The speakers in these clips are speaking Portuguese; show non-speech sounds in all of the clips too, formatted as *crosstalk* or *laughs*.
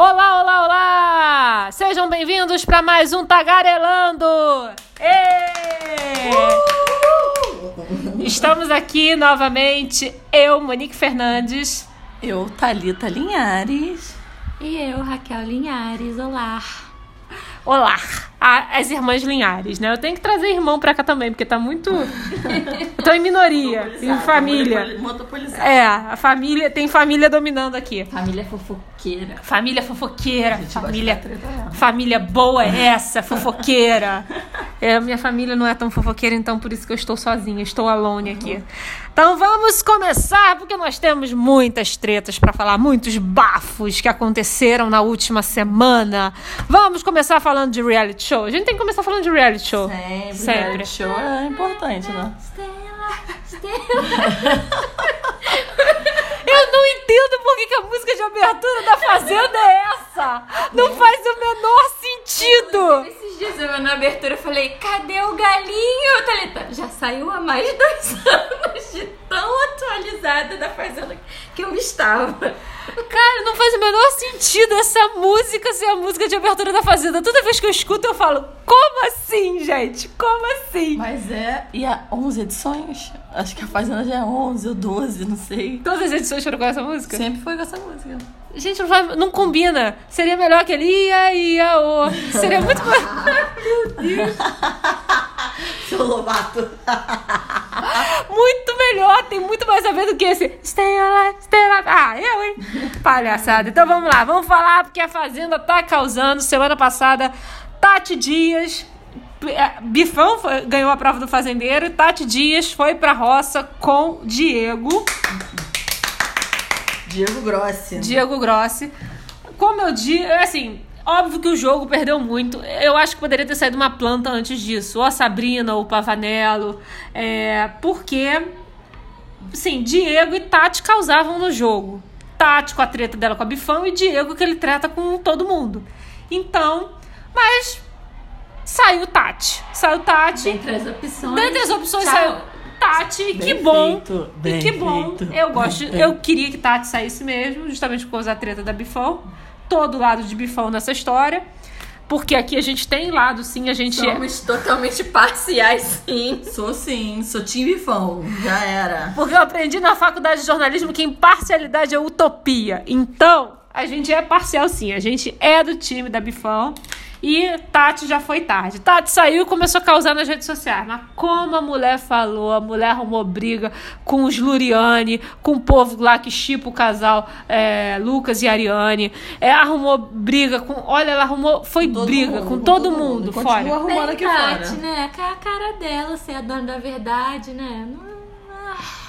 Olá, olá, olá! Sejam bem-vindos para mais um Tagarelando! Estamos aqui novamente, eu, Monique Fernandes. Eu, Thalita Linhares. E eu, Raquel Linhares. Olá. Olá! As irmãs Linhares, né? Eu tenho que trazer irmão pra cá também, porque tá muito. Eu *laughs* tô em minoria, em família. É, a família, tem família dominando aqui. Família fofoqueira. Família fofoqueira, família, família boa é *laughs* essa, fofoqueira. É, minha família não é tão fofoqueira, então por isso que eu estou sozinha, estou alone aqui. Então vamos começar, porque nós temos muitas tretas para falar, muitos bafos que aconteceram na última semana. Vamos começar falando de reality show. A gente tem que começar falando de reality show. Sempre. Sempre. reality show é importante, né? Estela, Estela. *laughs* Eu não entendo por que, que a música de abertura da Fazenda é essa. Não faz o menor sentido. Esses dias eu na abertura eu falei, cadê o galinho? Thalita, já saiu há mais de dois *laughs* anos de tão atualizada da Fazenda que eu estava. Cara, não faz o menor sentido essa música ser a música de abertura da Fazenda. Toda vez que eu escuto, eu falo, como assim, gente? Como assim? Mas é. E há 11 edições? Acho que a Fazenda já é 11 ou 12, não sei. Todas as edições foram com essa música? Sempre foi com essa música. Gente, não, vai- não combina. Seria melhor aquele ia, ia, o. Seria muito. *laughs* Seu Lobato. *laughs* muito melhor, tem muito mais a ver do que esse Stay alive, stay alive. Ah, eu, hein? Palhaçada. Então vamos lá, vamos falar porque a Fazenda tá causando. Semana passada, Tati Dias. É, Bifão foi- ganhou a prova do fazendeiro e Tati Dias foi pra roça com Diego, Diego Grossi. Diego Grossi. Como eu disse, assim, óbvio que o jogo perdeu muito. Eu acho que poderia ter saído uma planta antes disso. Ou a Sabrina, ou o Pavanello. É, porque, sim, Diego e Tati causavam no jogo. Tati com a treta dela com a Bifão e Diego que ele treta com todo mundo. Então, mas saiu Tati. Saiu Tati. Dentre as opções. Dentre as opções tchau. saiu Tati, e que Bem bom. feito, e bem que bom. feito, eu gosto, bem eu queria que Tati saísse mesmo, justamente por causa da treta da Bifão. Todo lado de Bifão nessa história. Porque aqui a gente tem lado, sim, a gente é. Somos totalmente parciais, sim. Sou sim, sou Tim Bifão. Já era. Porque eu aprendi na faculdade de jornalismo que imparcialidade é utopia. Então, a gente é parcial sim. A gente é do time da Bifão. E Tati já foi tarde. Tati saiu e começou a causar nas redes sociais. Mas como a mulher falou, a mulher arrumou briga com os Luriane, com o povo lá que chipa o casal é, Lucas e Ariane. É, arrumou briga com. Olha, ela arrumou. Foi Todo briga mundo, com todo, mundo, Continua fora. arrumando aqui Tati, fora. né? Que é a cara dela ser a dona da verdade, né? Não- ah.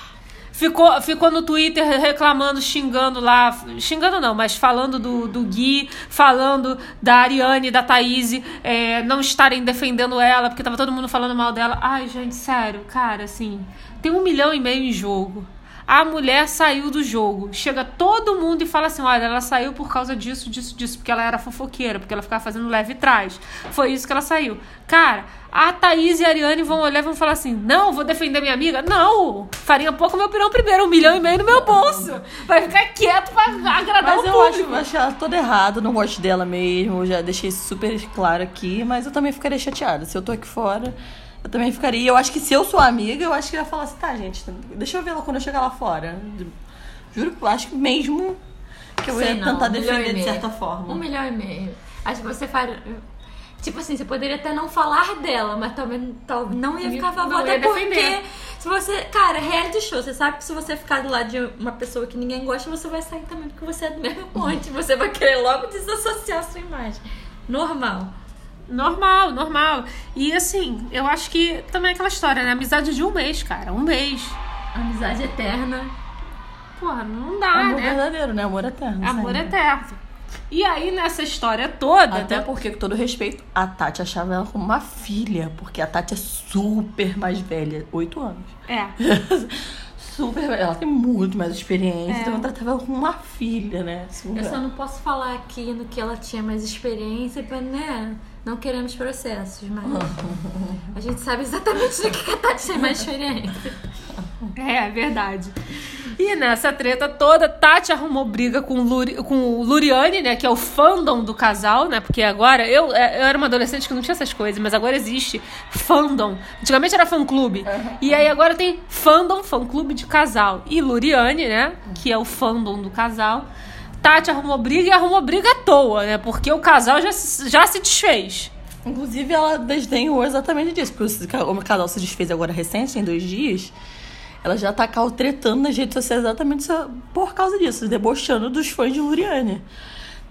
Ficou, ficou no Twitter reclamando, xingando lá. Xingando não, mas falando do, do Gui, falando da Ariane, da Thaís, é, não estarem defendendo ela, porque tava todo mundo falando mal dela. Ai, gente, sério, cara, assim. Tem um milhão e meio em jogo. A mulher saiu do jogo. Chega todo mundo e fala assim: olha, ela saiu por causa disso, disso, disso, porque ela era fofoqueira, porque ela ficava fazendo leve trás. Foi isso que ela saiu. Cara, a Thaís e a Ariane vão olhar e vão falar assim: não, vou defender minha amiga. Não! Farinha pouco meu pirão primeiro, um milhão e meio no meu bolso. Vai ficar quieto pra agradar Mas o eu acho, público. acho ela toda errada, não gosto dela mesmo, já deixei super claro aqui, mas eu também ficaria chateada. Se eu tô aqui fora, eu também ficaria. Eu acho que se eu sou amiga, eu acho que eu ia falar assim, tá, gente, deixa eu ver ela quando eu chegar lá fora. Juro, eu acho que mesmo que eu Sei ia não, tentar um defender de certa forma. Um milhão e meio. Acho que você faria. Tipo assim, você poderia até não falar dela, mas também tal- não ia ficar a favor. Até porque defender. se você. Cara, reality show, você sabe que se você ficar do lado de uma pessoa que ninguém gosta, você vai sair também porque você é do mesmo *laughs* ponte. Você vai querer logo desassociar a sua imagem. Normal. Normal, normal. E assim, eu acho que também é aquela história, né? Amizade de um mês, cara. Um mês. Amizade eterna. Porra, não dá, Amor né? verdadeiro, né? Amor eterno. Amor eterno. E aí, nessa história toda. Até né? porque, com todo respeito, a Tati achava ela como uma filha, porque a Tati é super mais velha, oito anos. É. *laughs* super velha. Ela tem muito mais experiência, É. então eu tratava ela como uma filha, né? Assim, Eu só não posso falar aqui no que ela tinha mais experiência pra, né? Não queremos processos, mas *laughs* a gente sabe exatamente do que a Tati tem mais experiência. É, é verdade. E nessa treta toda, Tati arrumou briga com, Luri, com o Luriane, né? Que é o fandom do casal, né? Porque agora, eu, é, eu era uma adolescente que não tinha essas coisas, mas agora existe fandom. Antigamente era fã-clube. Uhum. E aí agora tem fandom, fã-clube de casal. E Luriane, né? Que é o fandom do casal. Tati arrumou briga e arrumou briga à toa, né? Porque o casal já, já se desfez. Inclusive, ela desdenhou exatamente disso, porque o casal se desfez agora recente, em dois dias. Ela já tá caltretando nas redes sociais exatamente por causa disso, debochando dos fãs de Luriane.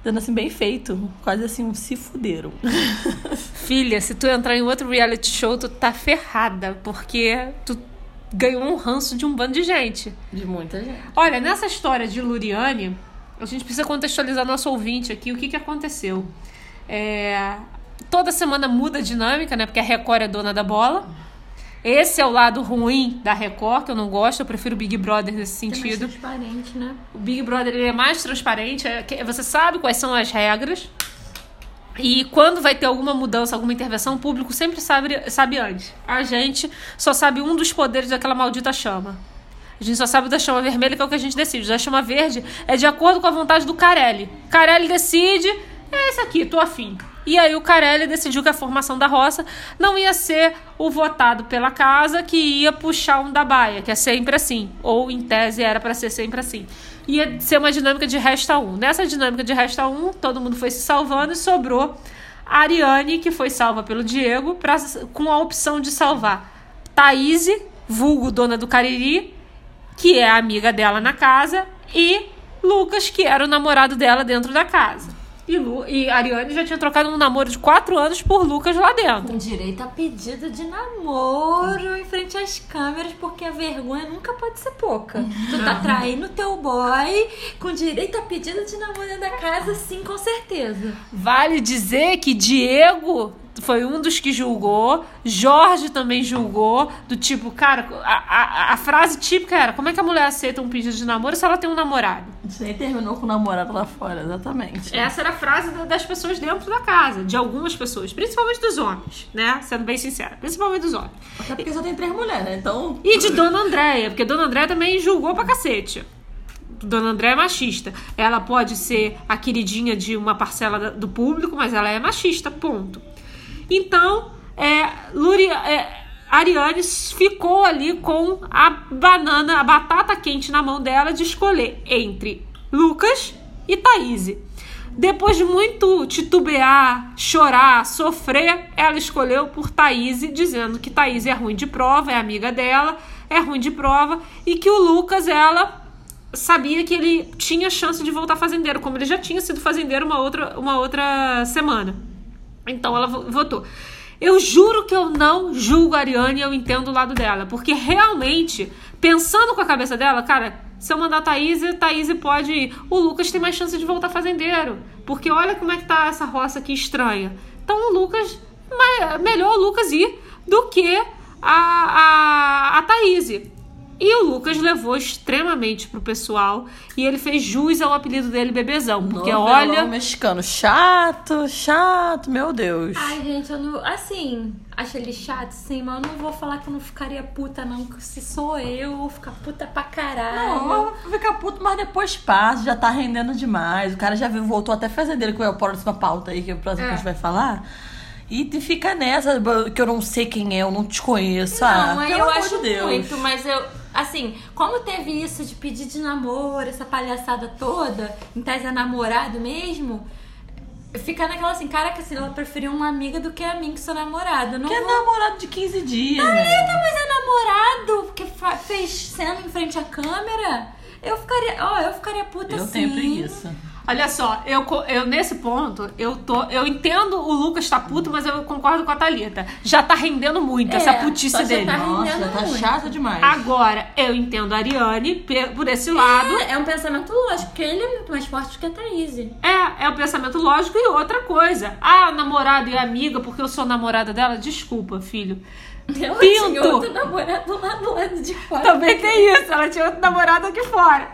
Dando assim, bem feito. Quase assim, um se fuderam. *laughs* Filha, se tu entrar em outro reality show, tu tá ferrada, porque tu ganhou um ranço de um bando de gente. De muita gente. Olha, nessa história de Luriane, a gente precisa contextualizar nosso ouvinte aqui, o que, que aconteceu. É, toda semana muda a dinâmica, né? Porque a Record é dona da bola. Esse é o lado ruim da Record, que eu não gosto, eu prefiro o Big Brother nesse sentido. É mais transparente, né? O Big Brother ele é mais transparente, é você sabe quais são as regras. E quando vai ter alguma mudança, alguma intervenção, o público sempre sabe, sabe antes. A gente só sabe um dos poderes daquela maldita chama. A gente só sabe da chama vermelha, que é o que a gente decide. Da chama verde é de acordo com a vontade do Carelli. Carelli decide, é esse aqui, tô afim. E aí o Carelli decidiu que a formação da roça não ia ser o votado pela casa que ia puxar um da baia, que é sempre assim. Ou em tese era para ser sempre assim. Ia ser uma dinâmica de resta um. Nessa dinâmica de resta um, todo mundo foi se salvando e sobrou a Ariane, que foi salva pelo Diego, pra, com a opção de salvar Thaís, vulgo dona do Cariri, que é a amiga dela na casa, e Lucas, que era o namorado dela dentro da casa. E, Lu, e Ariane já tinha trocado um namoro de quatro anos por Lucas lá dentro. Com direito a pedido de namoro em frente às câmeras, porque a vergonha nunca pode ser pouca. Tu tá traindo teu boy com direito a pedido de namoro dentro da casa, sim, com certeza. Vale dizer que Diego foi um dos que julgou. Jorge também julgou. Do tipo, cara, a, a, a, frase típica era: como é que a mulher aceita um pedido de namoro se ela tem um namorado? Isso aí terminou com o namorado lá fora, exatamente. Essa era a frase das pessoas dentro da casa, de algumas pessoas, principalmente dos homens, né? Sendo bem sincera, principalmente dos homens. Até porque só tem três mulheres, né? Então. E de Dona Andréia, porque Dona Andréia também julgou pra cacete. Dona André é machista. Ela pode ser a queridinha de uma parcela do público, mas ela é machista, ponto. Então, é, Luri, é, Ariane ficou ali com a banana, a batata quente na mão dela de escolher entre Lucas e Thaís. Depois de muito titubear, chorar, sofrer, ela escolheu por Thaís, dizendo que Thaís é ruim de prova, é amiga dela, é ruim de prova, e que o Lucas, ela sabia que ele tinha chance de voltar fazendeiro, como ele já tinha sido fazendeiro uma outra, uma outra semana. Então ela votou. Eu juro que eu não julgo a Ariane eu entendo o lado dela. Porque realmente, pensando com a cabeça dela, cara, se eu mandar a Thaís, a Thaís pode ir. O Lucas tem mais chance de voltar fazendeiro. Porque olha como é que tá essa roça aqui estranha. Então o Lucas, melhor o Lucas ir do que a, a, a Thaís. E o Lucas levou extremamente pro pessoal e ele fez jus ao apelido dele Bebezão. Porque Novelão olha. mexicano chato, chato, meu Deus. Ai, gente, eu não. Assim, acho ele chato, sim, mas eu não vou falar que eu não ficaria puta, não. Se sou eu, eu vou ficar puta pra caralho. Não, vou ficar puto, mas depois passa, já tá rendendo demais. O cara já voltou até fazendeiro, que é o próxima pauta aí, que é o próximo é. que a gente vai falar. E fica nessa, que eu não sei quem é, eu não te conheço. Não, ah, eu acho de muito, mas eu, assim, como teve isso de pedir de namoro, essa palhaçada toda, em tese é namorado mesmo, fica naquela assim, caraca, se ela preferiu uma amiga do que a mim que sou namorada. Não que é vou... é namorado de 15 dias. Tá né? mas é namorado, porque fez cena em frente à câmera. Eu ficaria, ó, oh, eu ficaria puta eu assim. Eu tenho preguiça. Olha só, eu, eu nesse ponto, eu tô. Eu entendo o Lucas tá puto, mas eu concordo com a Thalita. Já tá rendendo muito é, essa putice dele. Tá Nossa, já tá muito. chato demais. Agora, eu entendo a Ariane por esse lado. É, é um pensamento lógico, porque ele é muito mais forte que a Thaís. É, é um pensamento lógico e outra coisa. Ah, namorada e amiga, porque eu sou namorada dela, desculpa, filho. Ela Pinto. tinha outro namorado lá do lado de fora. Também tem isso, ela tinha outro namorado aqui fora.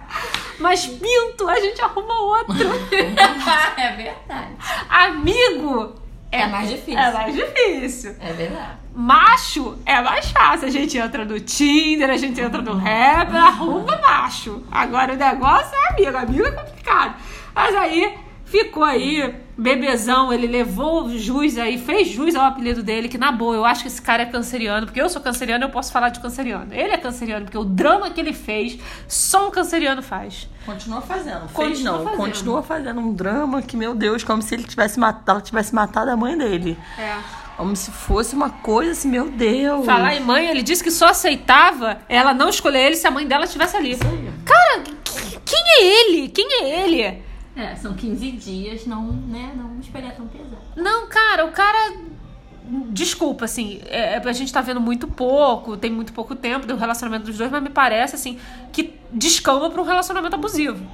Mas Pinto, a gente arruma outro. *laughs* é verdade. Amigo É mais difícil. É mais difícil. É verdade. Macho é mais fácil. A gente entra no Tinder, a gente entra no rap, arruma macho. Agora o negócio é amigo. Amigo é complicado. Mas aí ficou aí, bebezão, ele levou jus aí, fez jus ao apelido dele, que na boa, eu acho que esse cara é canceriano, porque eu sou canceriano, eu posso falar de canceriano. Ele é canceriano, porque o drama que ele fez, só um canceriano faz. Continua fazendo. Fez Continua não. fazendo. Continua fazendo um drama que, meu Deus, como se ele tivesse matado, ela tivesse matado a mãe dele. É. Como se fosse uma coisa assim, meu Deus. Falar em mãe, ele disse que só aceitava ela não escolher ele se a mãe dela estivesse ali. Cara, que- quem é ele? Quem é ele? É, são 15 dias, não, né? Não esperar tão pesado. Não, cara, o cara. Desculpa, assim, é, a gente tá vendo muito pouco, tem muito pouco tempo do relacionamento dos dois, mas me parece, assim, que descamba pra um relacionamento abusivo.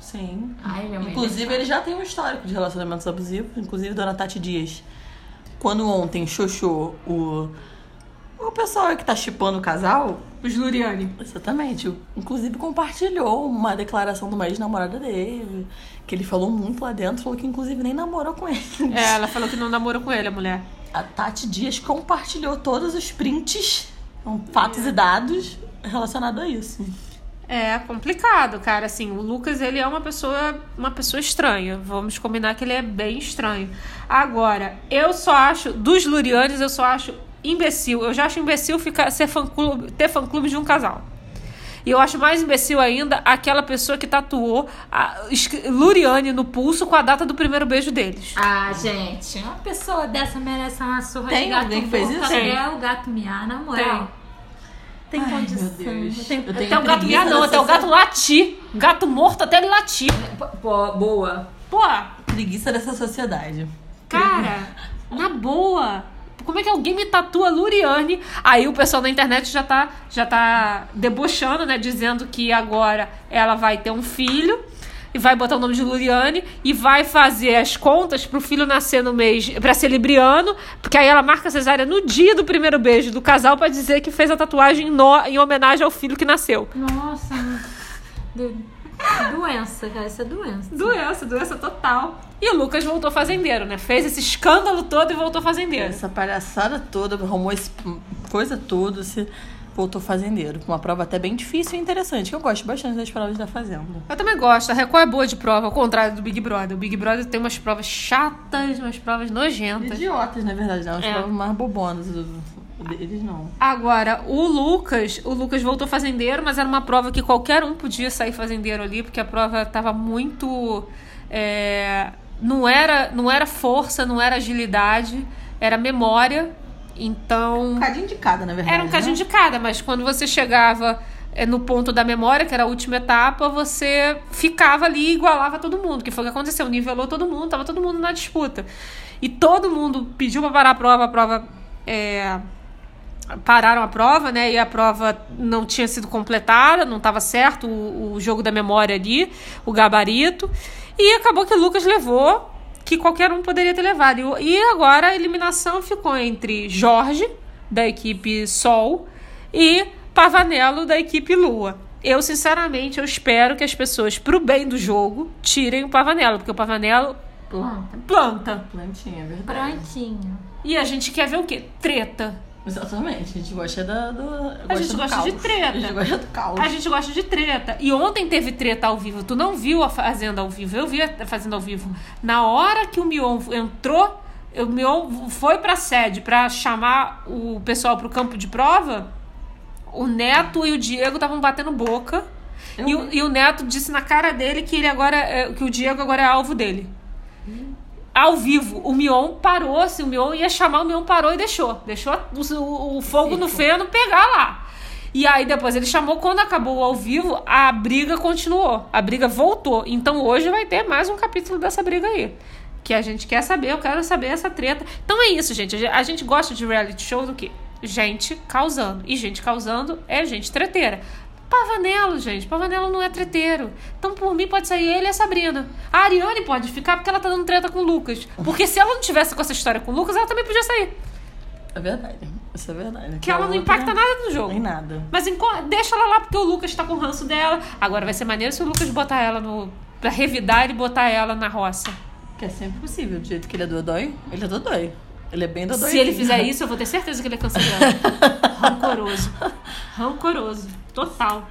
Sim. Ai, minha mãe. Inclusive, ele já tem um histórico de relacionamentos abusivos. Inclusive, Dona Tati Dias. Quando ontem xoxou o. O pessoal que tá chipando o casal, Os Luriani. Exatamente. Inclusive compartilhou uma declaração de uma ex-namorada dele, que ele falou muito lá dentro, falou que inclusive nem namorou com ele. É, ela falou que não namorou com ele, a mulher. A Tati Dias compartilhou todos os prints, fatos e dados relacionados a isso. É complicado, cara. Assim, o Lucas, ele é uma pessoa, uma pessoa estranha. Vamos combinar que ele é bem estranho. Agora, eu só acho, dos Lurianes, eu só acho imbecil. Eu já acho imbecil ficar, ser fã -clube, ter fã-clube de um casal. E eu acho mais imbecil ainda aquela pessoa que tatuou a Luriane no pulso com a data do primeiro beijo deles. Ah, gente, uma pessoa dessa merece uma surra Tem de gato alguém que fez isso? até o gato miar, na moral. Tem. Tem condição. meu Deus. Tem- Eu tenho Até o gato miar, não, até o gato latir. Gato morto até ele latir. Pô, boa. Pô, Preguiça dessa sociedade. Cara, na boa. Como é que alguém me tatua Luriane? Aí o pessoal na internet já tá, já tá debochando, né? Dizendo que agora ela vai ter um filho e vai botar o nome de Luriane e vai fazer as contas pro filho nascer no mês pra ser libriano, porque aí ela marca a cesárea no dia do primeiro beijo do casal pra dizer que fez a tatuagem no- em homenagem ao filho que nasceu. Nossa. Do- Doença, cara. Isso é doença. Doença, doença total. E o Lucas voltou fazendeiro, né? Fez esse escândalo todo e voltou fazendeiro. Essa palhaçada toda, arrumou esse coisa toda, se voltou fazendeiro. Uma prova até bem difícil e interessante, que eu gosto bastante das provas da Fazenda. Eu também gosto. A Record é boa de prova, ao contrário do Big Brother. O Big Brother tem umas provas chatas, umas provas nojentas. Idiotas, na verdade, não. As É. provas mais bobonas. Deles não. Agora, o Lucas, o Lucas voltou fazendeiro, mas era uma prova que qualquer um podia sair fazendeiro ali, porque a prova tava muito. é, não, era, não era força, não era agilidade, era memória. Então. Um cadinho de cada, na verdade. Era um cadinho né? de cada, mas quando você chegava é, no ponto da memória, que era a última etapa, você ficava ali e igualava todo mundo, que foi o que aconteceu, nivelou todo mundo, tava todo mundo na disputa. E todo mundo pediu pra parar a prova, a prova. é, pararam a prova, né? E a prova não tinha sido completada, não estava certo o, o jogo da memória ali, o gabarito. E acabou que o Lucas levou, que qualquer um poderia ter levado. E, e agora a eliminação ficou entre Jorge, da equipe Sol, e Pavanello, da equipe Lua. Eu, sinceramente, eu espero que as pessoas, pro bem do jogo, tirem o Pavanello, porque o Pavanello Planta. planta. Plantinha, é verdade. Prontinho. E a gente quer ver o quê? Treta. Exatamente. A gente gosta da, do. A gente gosta caos. de treta. A gente gosta do caos. A gente gosta de treta. E ontem teve treta ao vivo. Tu não viu a Fazenda ao vivo. Eu vi a Fazenda ao vivo. Na hora que o Mion entrou, o Mion foi pra sede pra chamar o pessoal pro campo de prova. O Neto e o Diego estavam batendo boca. Eu E o, e o Neto disse na cara dele que ele agora é- que o Diego agora é alvo dele. Ao vivo, o Mion parou, se o Mion ia chamar, o Mion parou e deixou. Deixou o, o- fogo no feno pegar lá. E aí depois ele chamou, quando acabou o ao vivo, a briga continuou. A briga voltou. Então hoje vai ter mais um capítulo dessa briga aí. Que a gente quer saber, eu quero saber essa treta. Então é isso, gente. A gente- A gente gosta de reality show do quê? Gente causando. E gente causando é gente treteira. Pavanello, gente. Pavanello não é treteiro. Então, por mim, pode sair ele e a Sabrina. A Ariane pode ficar porque ela tá dando treta com o Lucas. Porque se ela não tivesse com essa história com o Lucas, ela também podia sair. É verdade. Isso é verdade. Que ela não impacta nada no jogo. Nem nada. Mas deixa ela lá porque o Lucas tá com o ranço dela. Agora vai ser maneiro se o Lucas botar ela no. pra revidar e botar ela na roça. Que é sempre possível. Do jeito que ele é dodói, ele é dodói. Ele é bem dodói. Se ele fizer *laughs* isso, eu vou ter certeza que ele é cancelado. *laughs* Rancoroso. *laughs* Rancoroso. Total.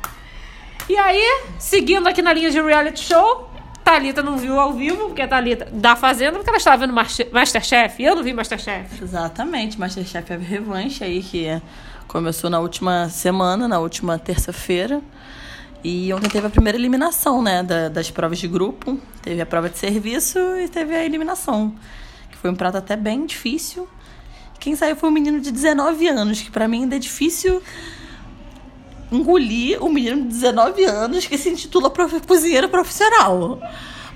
E aí, seguindo aqui na linha de reality show, Thalita não viu ao vivo, porque a Thalita da Fazenda, porque ela estava vendo Master- Masterchef. Eu não vi Masterchef. Exatamente, Masterchef é a revanche aí que começou na última semana, na última terça-feira. E ontem teve a primeira eliminação, né, da- das provas de grupo. Teve a prova de serviço e teve a eliminação. Que foi um prato até bem difícil. Quem saiu foi um menino de 19 anos, que pra mim ainda é difícil engolir um menino de 19 anos que se intitula prof... cozinheiro profissional.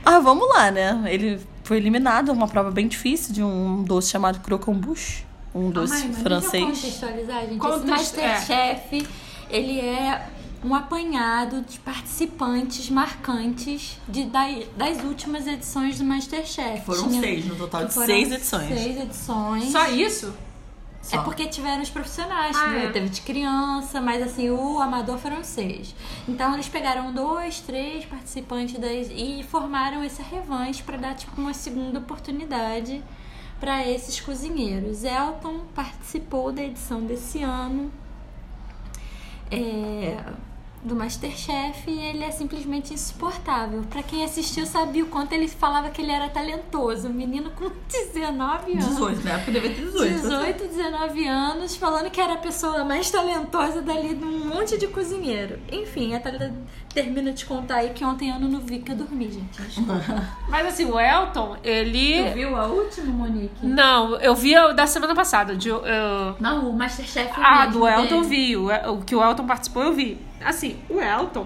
Ah, vamos lá, né? Ele foi eliminado, uma prova bem difícil de um doce chamado croquembouche, um doce Mãe, mas francês. Contextualizar, gente. Context- Esse Masterchef, ele é um apanhado de participantes marcantes de, da- das últimas edições do Masterchef. Foram Tinha- seis, no total de seis edições. Seis edições. Só isso? É porque tiveram os profissionais, Ah, né? é. Teve de criança, mas assim, o amador foram seis. Então eles pegaram dois, três participantes das, e formaram essa revanche para dar tipo uma segunda oportunidade para esses cozinheiros. Elton participou da edição desse ano é, do Masterchef e ele é simplesmente insuportável. Para quem assistiu sabia o quanto ele falava que ele era talentoso. Um menino com *laughs* 19 anos. 18, na época devia ter 18. 18, 19 anos, falando que era a pessoa mais talentosa dali de um monte de cozinheiro. Enfim, a Thalita termina de contar aí que ontem eu não vi que eu dormi, gente. *laughs* Mas assim, o Elton, ele. viu a última, Monique? Não, eu vi a da semana passada. De, eu- Não, o Masterchef Ah, do Elton eu dele. vi. O, o que o Elton participou, eu vi. Assim, o Elton,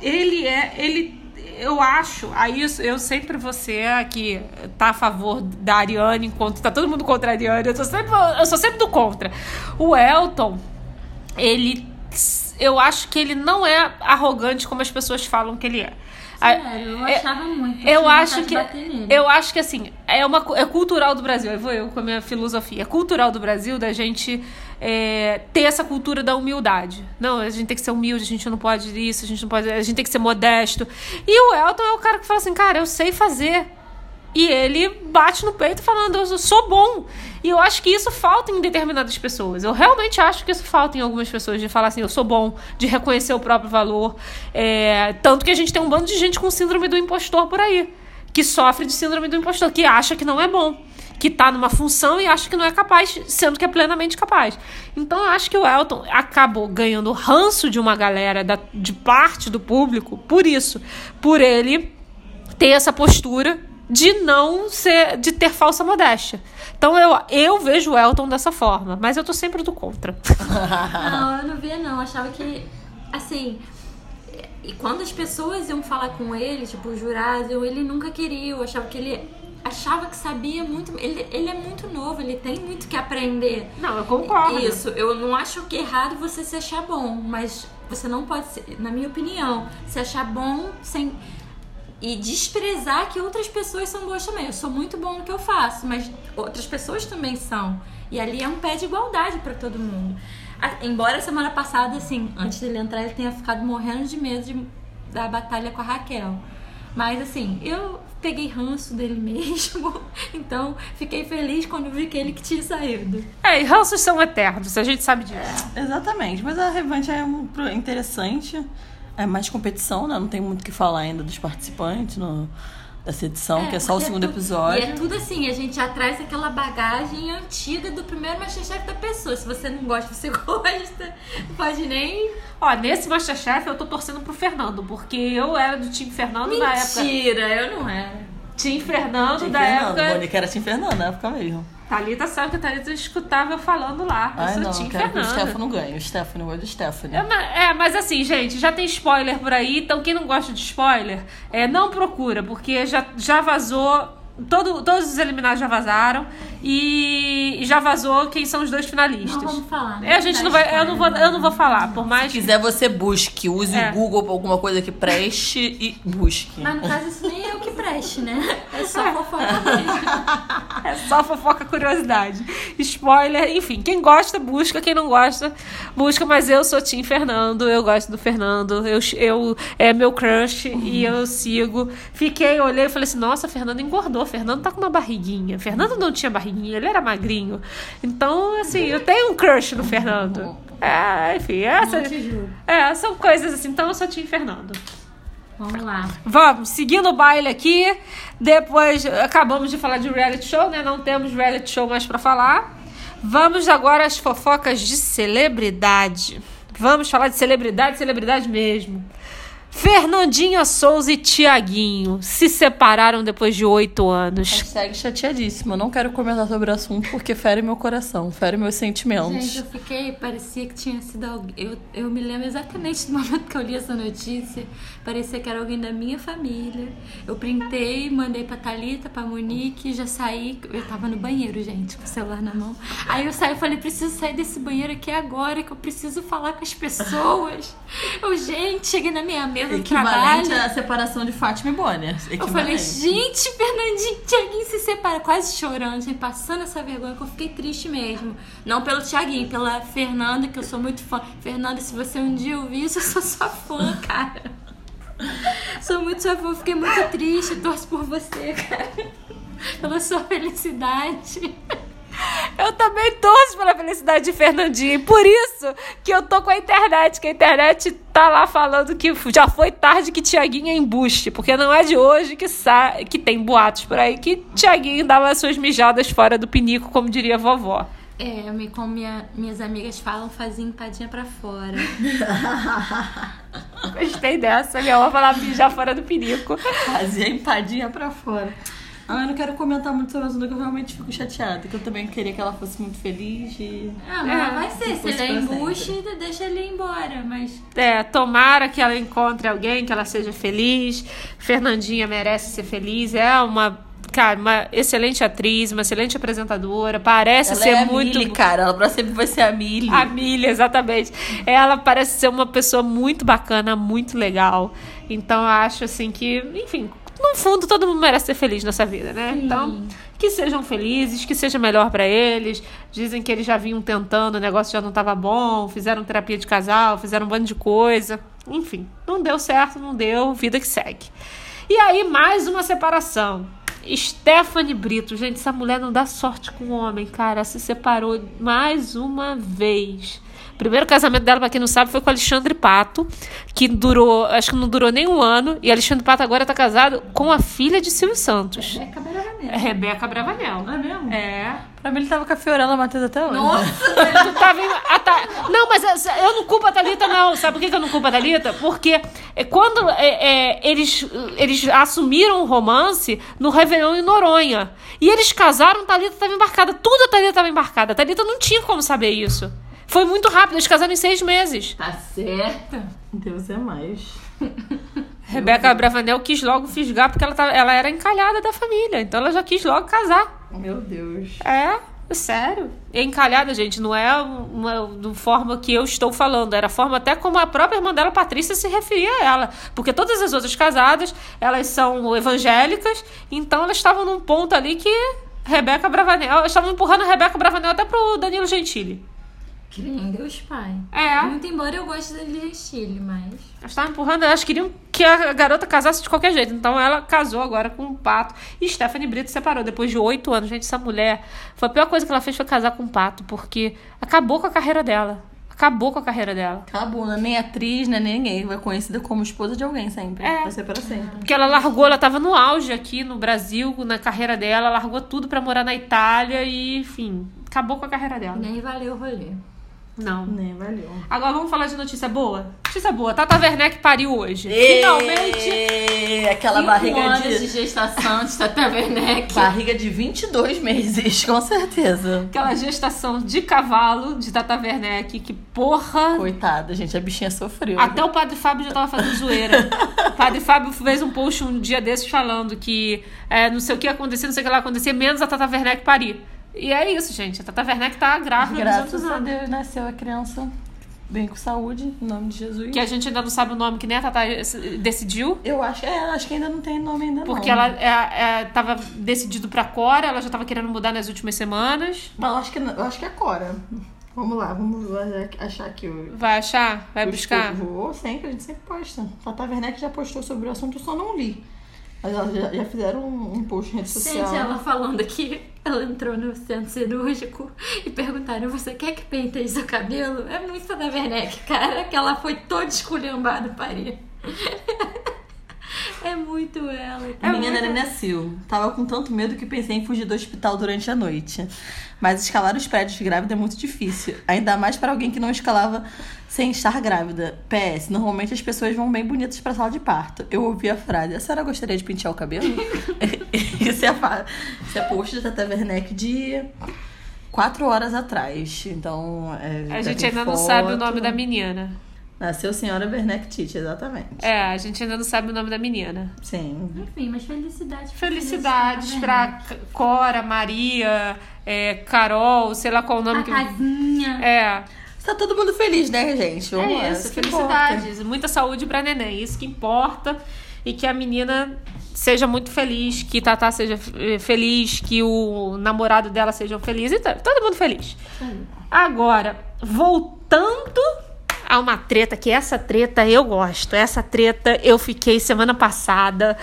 ele é. Ele. Eu acho, aí eu, eu sempre você que tá a favor da Ariane, enquanto tá todo mundo contra a Ariane, eu, tô sempre, eu sou sempre do contra. O Elton, ele. Eu acho que ele não é arrogante como as pessoas falam que ele é. Sério, eu é- achava muito. eu acho que eu acho que assim é uma é cultural do Brasil. Aí vou eu com a minha filosofia. É cultural do Brasil da gente é, ter essa cultura da humildade. Não, a gente tem que ser humilde. A gente não pode isso. A gente não pode. A gente tem que ser modesto. E o Elton é o cara que fala assim, cara, eu sei fazer. E ele bate no peito falando, eu sou bom. E eu acho que isso falta em determinadas pessoas. Eu realmente acho que isso falta em algumas pessoas, de falar assim, eu sou bom, de reconhecer o próprio valor. É, tanto que a gente tem um bando de gente com síndrome do impostor por aí. Que sofre de síndrome do impostor, que acha que não é bom. Que tá numa função e acha que não é capaz, sendo que é plenamente capaz. Então eu acho que o Elton acabou ganhando ranço de uma galera, da, de parte do público, por isso. Por ele ter essa postura de não ser, de ter falsa modéstia. Então eu, eu vejo o Elton dessa forma, mas eu tô sempre do contra. *laughs* Não, eu não via não. Eu achava que, assim. E quando as pessoas iam falar com ele, tipo, jurados, eu, ele nunca queria. Eu achava que ele achava que sabia muito. Ele, ele é muito novo, ele tem muito que aprender. Não, eu concordo. Isso, eu não acho que é errado você se achar bom, mas você não pode, ser, na minha opinião, se achar bom sem. E desprezar que outras pessoas são boas também. Eu sou muito bom no que eu faço, mas outras pessoas também são. E ali é um pé de igualdade pra todo mundo. A- Embora semana passada, assim, antes dele entrar, ele tenha ficado morrendo de medo de- da batalha com a Raquel. Mas assim, eu peguei ranço dele *laughs* mesmo. Então, fiquei feliz quando vi que ele que tinha saído. É, e ranços são eternos, a gente sabe disso. Exatamente, mas a revanche é um interessante. É mais competição, né? Não tem muito o que falar ainda dos participantes no, dessa edição, que é só o porque segundo tu- episódio. E é tudo assim, a gente já traz aquela bagagem antiga do primeiro Masterchef da pessoa. Se você não gosta, você *laughs* gosta. Não pode nem. Ó, nesse Masterchef eu tô torcendo pro Fernando, porque eu era do time Fernando na época. Mentira, eu não era. Time Fernando Tim da Fernando, época. Mônica era Tim Fernando na época mesmo. Thalita sabe que a Thalita escutava eu falando lá. Eu Ai, sou não, time quero que o. Stefano ganhe. O Stefano, vou do Stefano. É, ma- é, mas assim, gente, já tem spoiler por aí, então quem não gosta de spoiler, é, não procura, porque já, já vazou. Todo, todos os eliminados já vazaram e, já vazou quem são os dois finalistas. Não vamos falar. né? É, a gente não vai, eu não vou, eu não vou falar, por mais Se quiser, você busque. Use É. o Google pra alguma coisa que preste e busque. Mas no caso, isso nem é o que preste, né? É só fofoca mesmo. É só fofoca curiosidade. Spoiler. Enfim, quem gosta, busca. Quem não gosta, busca. Mas eu sou Tim Fernando. Eu gosto do Fernando. Eu, eu é meu crush e eu sigo. Fiquei, olhei e falei assim: nossa, Fernando engordou. Fernando tá com uma barriguinha. Fernando não tinha barriguinha, ele era magrinho. Então, assim, eu tenho um crush no Fernando. É, enfim, essa, é, são coisas assim. Então eu sou Tim Fernando. Vamos lá. Vamos, seguindo o baile aqui. Depois acabamos de falar de reality show, né? Não temos reality show mais para falar. Vamos agora às fofocas de celebridade. Vamos falar de celebridade, celebridade mesmo. Fernandinha Souza e Tiaguinho se separaram depois de oito anos. Hashtag chateadíssima. Eu não quero comentar sobre o assunto porque fere meu coração, fere meus sentimentos. Gente, eu fiquei, parecia que tinha sido alguém. Eu, eu me lembro exatamente do *laughs* momento que eu li essa notícia. Parecia que era alguém da minha família. Eu printei, mandei pra Thalita, pra Monique, já saí. Eu tava no banheiro, gente, com o celular na mão. Aí eu saí e falei, preciso sair desse banheiro aqui agora, que eu preciso falar com as pessoas. Eu, gente, cheguei na minha mesa do Equivalente trabalho. à separação de Fátima e Bonner. Eu falei, gente, Fernandinho Tiaguinho se separa, quase chorando, gente, passando essa vergonha, que eu fiquei triste mesmo. Não pelo Tiaguinho, pela Fernanda, que eu sou muito fã. Fernanda, se você um dia ouvir isso, eu sou sua fã, cara. Sou muito sua fã, fiquei muito triste, torço por você, cara. Pela sua felicidade. Eu também torço pela felicidade de Fernandinho. E por isso que eu tô com a internet, que a internet tá lá falando que já foi tarde que Tiaguinho é embuste. Porque não é de hoje que, sa que tem boatos por aí que Tiaguinho dava suas mijadas fora do pinico, como diria a vovó. É, me- como minha- minhas amigas falam, fazia empadinha pra fora. *laughs* Gostei dessa. Minha avó falava mijar fora do pinico. Fazia empadinha pra fora. Ah, eu não quero comentar muito sobre o assunto, que eu realmente fico chateada. Que eu também queria que ela fosse muito feliz e... Ah, mas É, vai ser. Se ele é embuste, deixa ele ir embora. Mas É, tomara que ela encontre alguém, que ela seja feliz. Fernandinha merece ser feliz. É uma, cara, uma excelente atriz, uma excelente apresentadora. Parece Ela ser é a muito. Millie, cara. Ela pra sempre vai ser a Millie. A Milha, exatamente. Ela parece ser uma pessoa muito bacana, muito legal. Então eu acho assim que, enfim, no fundo todo mundo merece ser feliz nessa vida, né? Então, que sejam felizes, que seja melhor pra eles. Dizem que eles já vinham tentando, o negócio já não tava bom, fizeram terapia de casal, fizeram um bando de coisa. Enfim, não deu certo, não deu, vida que segue. E aí, mais uma separação. Stephanie Brito, gente, essa mulher não dá sorte com o homem, cara. Se separou mais uma vez. O primeiro casamento dela, pra quem não sabe, foi com Alexandre Pato, que durou, acho que não durou nem um ano. E Alexandre Pato agora tá casado com a filha de Silvio Santos. é cabeleireiro. É Rebeca Bravanel. Não é mesmo? É. Pra mim ele tava com a Fiorella Matheus até hoje. Tu tava em- a Tha- Não, mas essa- eu não culpo a Thalita, não. Sabe por que eu não culpo a Thalita? Porque é, quando é, é, eles, eles assumiram o romance no Réveillon em Noronha. E eles casaram, Thalita estava embarcada. Tudo a Thalita estava embarcada. A Thalita não tinha como saber isso. Foi muito rápido, eles casaram em seis meses. Tá certo. Deus é mais. Rebeca Bravanel quis logo fisgar porque ela, tava, ela era encalhada da família. Então ela já quis logo casar. Meu Deus. É, sério. E encalhada, gente, não é uma, do forma que eu estou falando. Era a forma até como a própria irmã dela, Patrícia, se referia a ela. Porque todas as outras casadas, elas são evangélicas, então elas estavam num ponto ali que Rebeca Bravanel, elas estavam empurrando a Rebeca Bravanel até pro Danilo Gentili. Creio em Deus Pai. É. Muito embora eu goste dele de estilo, mas. Elas estavam empurrando, elas queriam que a garota casasse de qualquer jeito. Então ela casou agora com o Pato. E Stephanie Brito se separou depois de oito anos. Gente, essa mulher. Foi a pior coisa que ela fez foi casar com o Pato, porque acabou com a carreira dela. Acabou com a carreira dela. Acabou, né? Nem atriz, né? Nem ninguém. Vai conhecida como esposa de alguém sempre. É. Vai ser pra sempre. Porque ela largou, ela tava no auge aqui no Brasil, na carreira dela, largou tudo pra morar na Itália e, enfim, acabou com a carreira dela. Nem valeu o rolê. Não. Nem valeu. Agora vamos falar de notícia boa? Notícia boa. Tata Werneck pariu hoje. Finalmente. Ê, Aquela Cinco barriga anos de... de gestação de Tata Werneck. Barriga de 22 meses, com certeza. Aquela gestação de cavalo de Tata Werneck, que porra. Coitada, gente, a bichinha sofreu. Até o Padre Fábio já tava fazendo zoeira. *laughs* O Padre Fábio fez um post um dia desses falando que é, não sei o que ia acontecer, não sei o que lá acontecer, menos a Tata Werneck parir. E é isso, gente. A Tata Werneck tá grávida Graças a. Deus nasceu a criança bem com saúde, em nome de Jesus. Que a gente ainda não sabe o nome, que nem a Tata decidiu. Eu acho, é, acho que ainda não tem nome ainda Porque não. ela é, é, tava decidido pra Cora, ela já tava querendo mudar nas últimas semanas. Não, eu acho que, eu acho que é Cora. Vamos lá, vamos achar aqui o... Vai achar? Vai buscar? Vou sempre, a gente sempre posta. Tata Werneck já postou sobre o assunto, eu só não li. Mas elas já, já fizeram um, um post em rede social. Gente, ela falando que ela entrou no centro cirúrgico e perguntaram: você quer que penteie seu cabelo? É muito da Werneck, cara, que ela foi toda esculhambada, paria. *laughs* É muito ela. A menina era nasceu. Tava com tanto medo que pensei em fugir do hospital durante a noite. Mas escalar os prédios grávida é muito difícil. Ainda mais para alguém que não escalava sem estar grávida. PS, normalmente as pessoas vão bem bonitas pra sala de parto. Eu ouvi a frase, a senhora gostaria de pentear o cabelo? *laughs* *laughs* Esse é a é post da Tata Werneck de quatro horas atrás. Então, é, A gente ainda não foto. sabe o nome da menina. Nasceu senhora Werneck Tite, exatamente. É, a gente ainda não sabe o nome da menina. Sim. Enfim, mas felicidades. pra Felicidades pra C- Cora, Maria, é, Carol, sei lá qual o nome. A que. casinha. É, Tá todo mundo feliz, né, gente? Vamos lá, é isso, importa. felicidades. Muita saúde pra neném, isso que importa. E que a menina seja muito feliz, que Tatá seja eh, feliz, que o namorado dela seja feliz e tá, todo mundo feliz. Agora, voltando a uma treta, que essa treta eu gosto. Essa treta eu fiquei semana passada,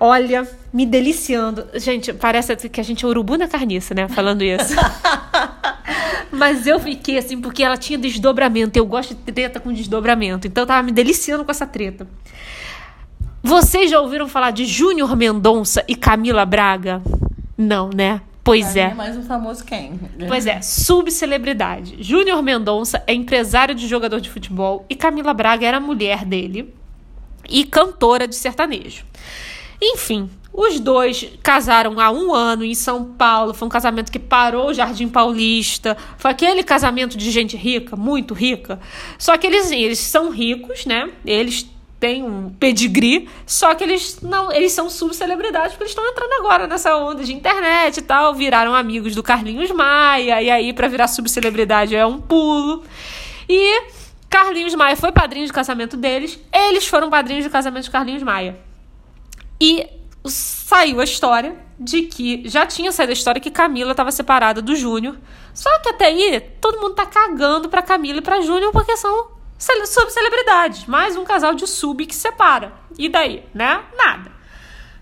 olha, me deliciando. Gente, parece que a gente é urubu na carniça, né? Falando isso. *laughs* Mas eu fiquei assim, porque ela tinha desdobramento. Eu gosto de treta com desdobramento. Então eu tava me deliciando com essa treta. Vocês já ouviram falar de Júnior Mendonça e Camila Braga? Não, né? Pois Pra é. mim mais um famoso quem? *laughs* Pois é, subcelebridade. Júnior Mendonça é empresário de jogador de futebol e Camila Braga era mulher dele e cantora de sertanejo. Enfim, os dois casaram há um ano em São Paulo. Foi um casamento que parou o Jardim Paulista. Foi aquele casamento de gente rica, muito rica. Só que eles, eles são ricos, né? Eles têm um pedigree, só que eles não, eles são subcelebridades porque eles estão entrando agora nessa onda de internet e tal, viraram amigos do Carlinhos Maia e aí para virar subcelebridade é um pulo. E Carlinhos Maia foi padrinho de casamento deles, eles foram padrinhos de casamento de Carlinhos Maia. E saiu a história de que já tinha saído a história que Camila estava separada do Júnior. Só que até aí todo mundo tá cagando pra Camila e pra Júnior porque são cele- subcelebridades. Mais um casal de sub que separa. E daí, né? Nada.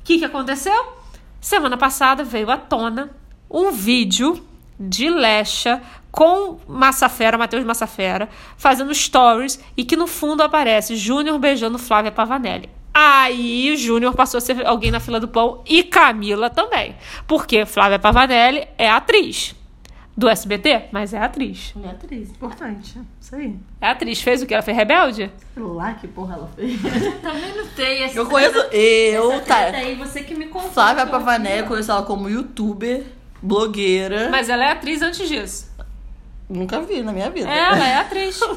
O que, que aconteceu? Semana passada veio à tona um vídeo de Lecha com Massafera, Matheus Massafera, fazendo stories e que no fundo aparece Júnior beijando Flávia Pavanelli. Aí Júnior passou a ser alguém na fila do pão e Camila também. Porque Flávia Pavanelli é atriz do SBT, mas é atriz. Mulher atriz, importante. Isso aí. É atriz. Fez o que? Ela fez Rebelde? Sei lá que porra ela fez. *laughs* Também não tem essa Eu conheço. Eu, tá. aí, você que me contou. Flávia Pavané, eu conheço ela como youtuber, blogueira. Mas ela é atriz antes disso. Nunca vi na minha vida. Ela é atriz. *laughs*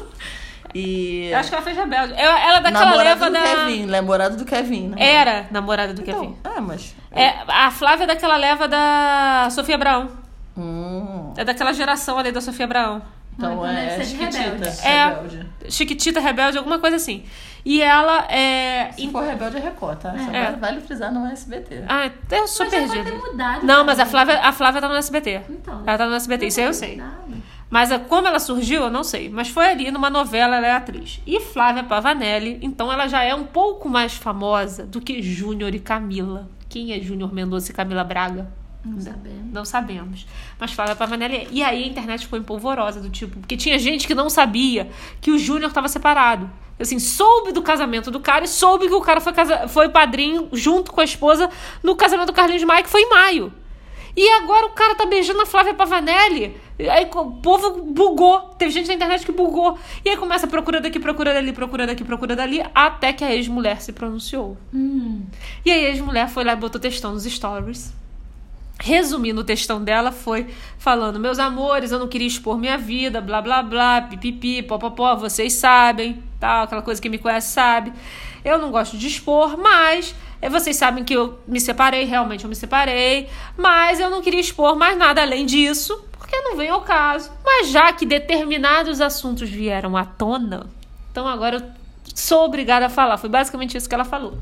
E. Eu acho que ela fez Rebelde. Ela, ela é daquela namorado leva do da. Kevin, namorado do Kevin. né? Era namorada do Kevin. Então, é, mas. É, a Flávia é daquela leva da Sofia Abraão. Hum, É daquela geração ali da Sofia Abraão. então então é, ser de Chiquitita. Rebelde. É. Rebelde. Chiquitita, Rebelde, alguma coisa assim. E ela é. Se for Rebelde é Record, tá? Só É. vale, vale frisar, não é SBT. Ah, eu sou Mas já pode perdida. ter mudado. Não, mas a cara. Flávia, a Flávia tá no SBT. Então. Ela tá no SBT, isso aí eu sei. Mas a- como ela surgiu, eu não sei. Mas foi ali numa novela, ela é atriz. E Flávia Pavanelli, então ela já é um pouco mais famosa do que Júnior e Camila. Quem é Júnior Mendonça e Camila Braga? Não sabemos. Não sabemos. Mas Flávia Pavanelli. E aí a internet ficou empolvorosa do tipo. Porque tinha gente que não sabia que o Júnior estava separado. Assim, soube do casamento do cara e soube que o cara foi, casa... foi padrinho junto com a esposa no casamento do Carlinhos Maia, que foi em maio. E agora o cara tá beijando a Flávia Pavanelli. Aí o povo bugou. Teve gente na internet que bugou. E aí começa a procura daqui, procura dali, procura daqui, procura dali, até que a ex-mulher se pronunciou. Hum. E aí a ex-mulher foi lá e botou textão nos stories. Resumindo, o textão dela foi falando: Meus amores, eu não queria expor minha vida, blá blá blá, pipipi, popopó, vocês sabem, tal, aquela coisa que me conhece sabe. Eu não gosto de expor, mas eh, vocês sabem que eu me separei, realmente eu me separei, mas eu não queria expor mais nada além disso, porque não vem ao caso. Mas já que determinados assuntos vieram à tona, então agora eu sou obrigada a falar. Foi basicamente isso que ela falou.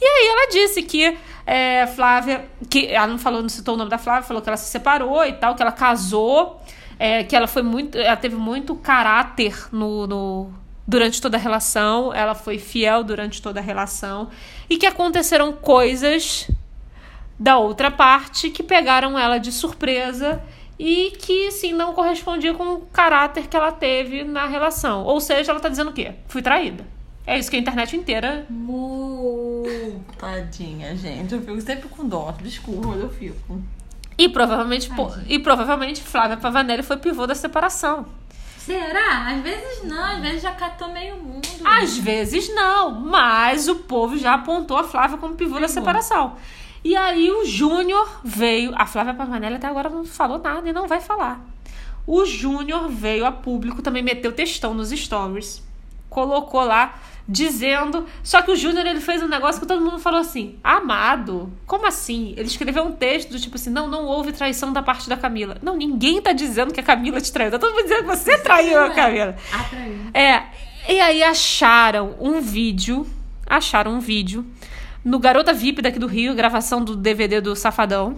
E aí ela disse que é, Flávia, que ela não falou, não citou o nome da Flávia, falou que ela se separou e tal, que ela casou, é, que ela foi muito, ela teve muito caráter no, no durante toda a relação, ela foi fiel durante toda a relação e que aconteceram coisas da outra parte que pegaram ela de surpresa e que sim não correspondia com o caráter que ela teve na relação. Ou seja, ela tá dizendo o quê? Fui traída. É isso que a internet inteira. Mu. Tadinha, gente. Eu fico sempre com dó. Desculpa, mas eu fico. E provavelmente, pô, e provavelmente Flávia Pavanelli foi pivô da separação. Será? Às vezes não, às vezes já catou meio mundo. Às vezes não, mas o povo já apontou a Flávia como pivô da separação. E aí o Júnior veio. A Flávia Pavanelli até agora não falou nada e não vai falar. O Júnior veio a público, também meteu textão nos stories. Colocou lá dizendo. Só que o Júnior ele fez um negócio que todo mundo falou assim: Amado, como assim? Ele escreveu um texto do tipo assim: Não, não houve traição da parte da Camila. Não, ninguém tá dizendo que a Camila te traiu. Tá todo mundo dizendo que você traiu a Camila. Atraiu. É. E aí acharam um vídeo. Acharam um vídeo no Garota VIP daqui do Rio, gravação do DVD do Safadão.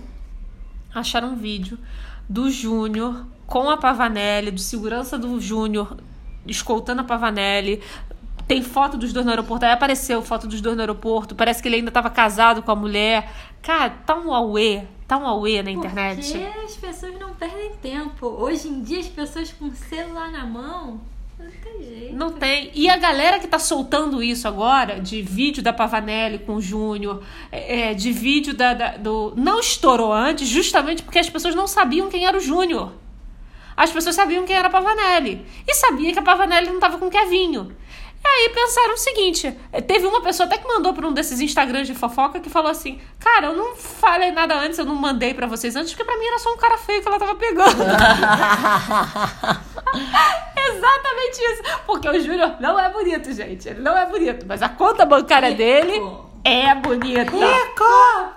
Acharam um vídeo do Júnior com a Pavanelli, do segurança do Júnior escoltando a Pavanelli. Tem foto dos dois no aeroporto. Aí apareceu foto dos dois no aeroporto. Parece que ele ainda estava casado com a mulher. Cara, tá um auê. Tá um auê na internet. Porque as pessoas não perdem tempo. Hoje em dia, as pessoas com o celular na mão, não tem jeito. Não tem. E a galera que tá soltando isso agora, de vídeo da Pavanelli com o Júnior, é, de vídeo da, da- do. Não estourou antes, justamente porque as pessoas não sabiam quem era o Júnior. As pessoas sabiam quem era a Pavanelli. E sabia que a Pavanelli não tava com o Kevinho. E aí pensaram o seguinte: teve uma pessoa até que mandou pra um desses Instagrams de fofoca que falou assim: Cara, eu não falei nada antes, eu não mandei pra vocês antes, porque pra mim era só um cara feio que ela tava pegando. *laughs* Exatamente isso. Porque o Júnior não é bonito, gente. Ele não é bonito. Mas a conta bancária dele é bonita. Rico!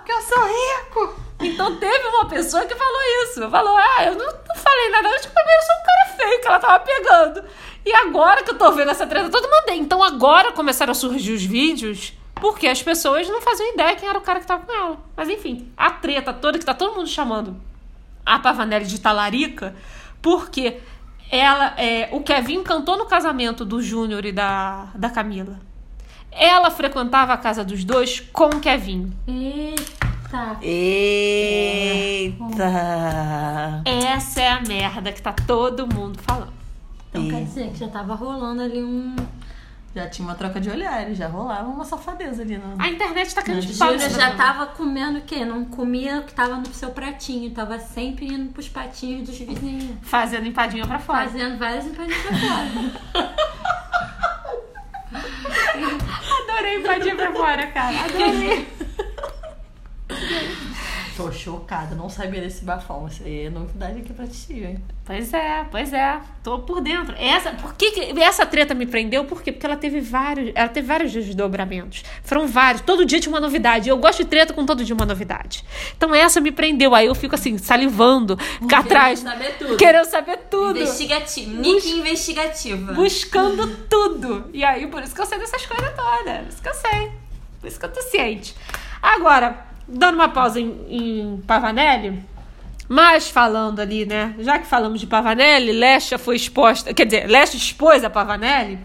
Que eu sou rico! Então teve uma pessoa que falou isso. Falou: Ah, eu não, não falei nada porque pra mim era só um cara feio que ela tava pegando. E agora que eu tô vendo essa treta, todo mandei. Então agora começaram a surgir os vídeos. Porque as pessoas não faziam ideia quem era o cara que tava com ela. Mas enfim, a treta toda que tá todo mundo chamando a Pavanelli de talarica, porque ela, é, o Kevin cantou no casamento do Júnior e da, da Camila. Ela frequentava a casa dos dois com o Kevin. Eita. Eita! Essa é a merda que tá todo mundo falando. Então quer dizer que já tava rolando ali um. Já tinha uma troca de olhares, já rolava uma safadeza ali. No... A internet tá Não, de pau Júlia já merda. tava comendo o quê? Não comia o que tava no seu pratinho. Tava sempre indo pros patinhos dos vizinhos. Fazendo empadinha pra fora. Fazendo várias empadinhas pra fora. *laughs* Adorei empadinha pra fora, cara. Adorei. *laughs* *laughs* Tô chocada, não sabia desse bafão. Isso aí é novidade aqui pra ti, hein? Pois é, pois é. Tô por dentro. Essa, por que, que essa treta me prendeu? Por quê? Porque ela teve vários, ela teve vários desdobramentos. Foram vários. Todo dia tinha uma novidade. Eu gosto de treta com todo dia uma novidade. Então essa me prendeu. Aí eu fico assim, salivando, cá atrás. saber tudo. Querendo saber tudo. Investigativo. Nick investigativa. buscando tudo. E aí, por isso que eu sei dessas coisas todas. Por isso que eu sei. Por isso que eu tô ciente. Agora, dando uma pausa em, em Pavanelli, mas falando ali, né? Já que falamos de Pavanelli, Lesha foi exposta. Quer dizer, Lesha expôs a Pavanelli.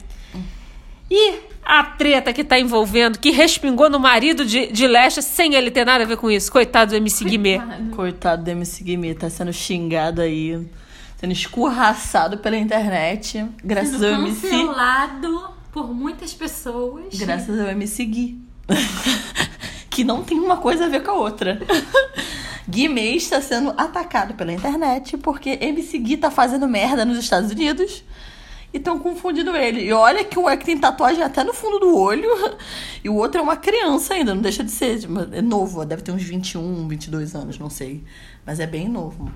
E a treta que tá envolvendo, que respingou no marido de, de Lesha sem ele ter nada a ver com isso. Coitado do MC Guimê. Coitado do MC Guimê, tá sendo xingado aí, sendo escorraçado pela internet. Graças Sendo ao MC. cancelado por muitas pessoas. Graças ao MC Gui. *laughs* que não tem uma coisa a ver com a outra. *laughs* Guimê está sendo atacado pela internet porque MC Gui tá fazendo merda nos Estados Unidos e estão confundindo ele. E olha que um é que tem tatuagem até no fundo do olho *laughs* e o outro é uma criança ainda, não deixa de ser. É novo, deve ter uns 21, 22 anos, não sei. Mas é bem novo.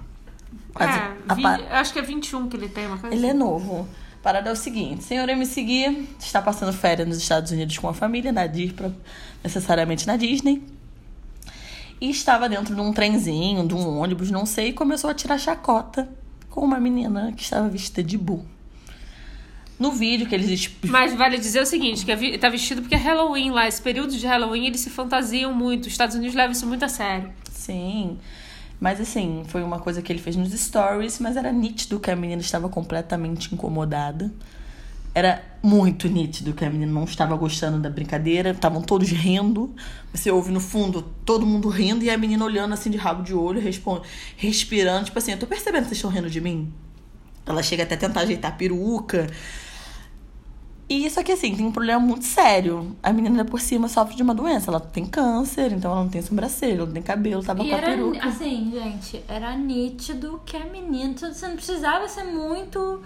Quase É, a vi- acho que é 21 que ele tem, uma coisa ele é assim. novo. Parada é o seguinte: senhor MC Gui está passando férias nos Estados Unidos com a família, na Disney, necessariamente na Disney. E estava dentro de um trenzinho, de um ônibus, não sei, e começou a tirar chacota com uma menina que estava vestida de Bu. No vídeo que eles. Mas vale dizer o seguinte, que é tá vestido porque é Halloween lá. Esse período de Halloween eles se fantasiam muito. Os Estados Unidos levam isso muito a sério. Sim. Mas assim, foi uma coisa que ele fez nos stories, mas era nítido que a menina estava completamente incomodada. Era muito nítido que a menina não estava gostando da brincadeira, estavam todos rindo. Você ouve no fundo todo mundo rindo e a menina olhando assim de rabo de olho, respirando, tipo assim, eu tô percebendo que vocês estão rindo de mim. Ela chega até a tentar ajeitar a peruca. E isso aqui, assim, tem um problema muito sério. A menina, por cima, sofre de uma doença. Ela tem câncer, então ela não tem sobrancelha, ela não tem cabelo, tava E com a era, peruca. assim, gente, era nítido que a menina. Você não precisava ser muito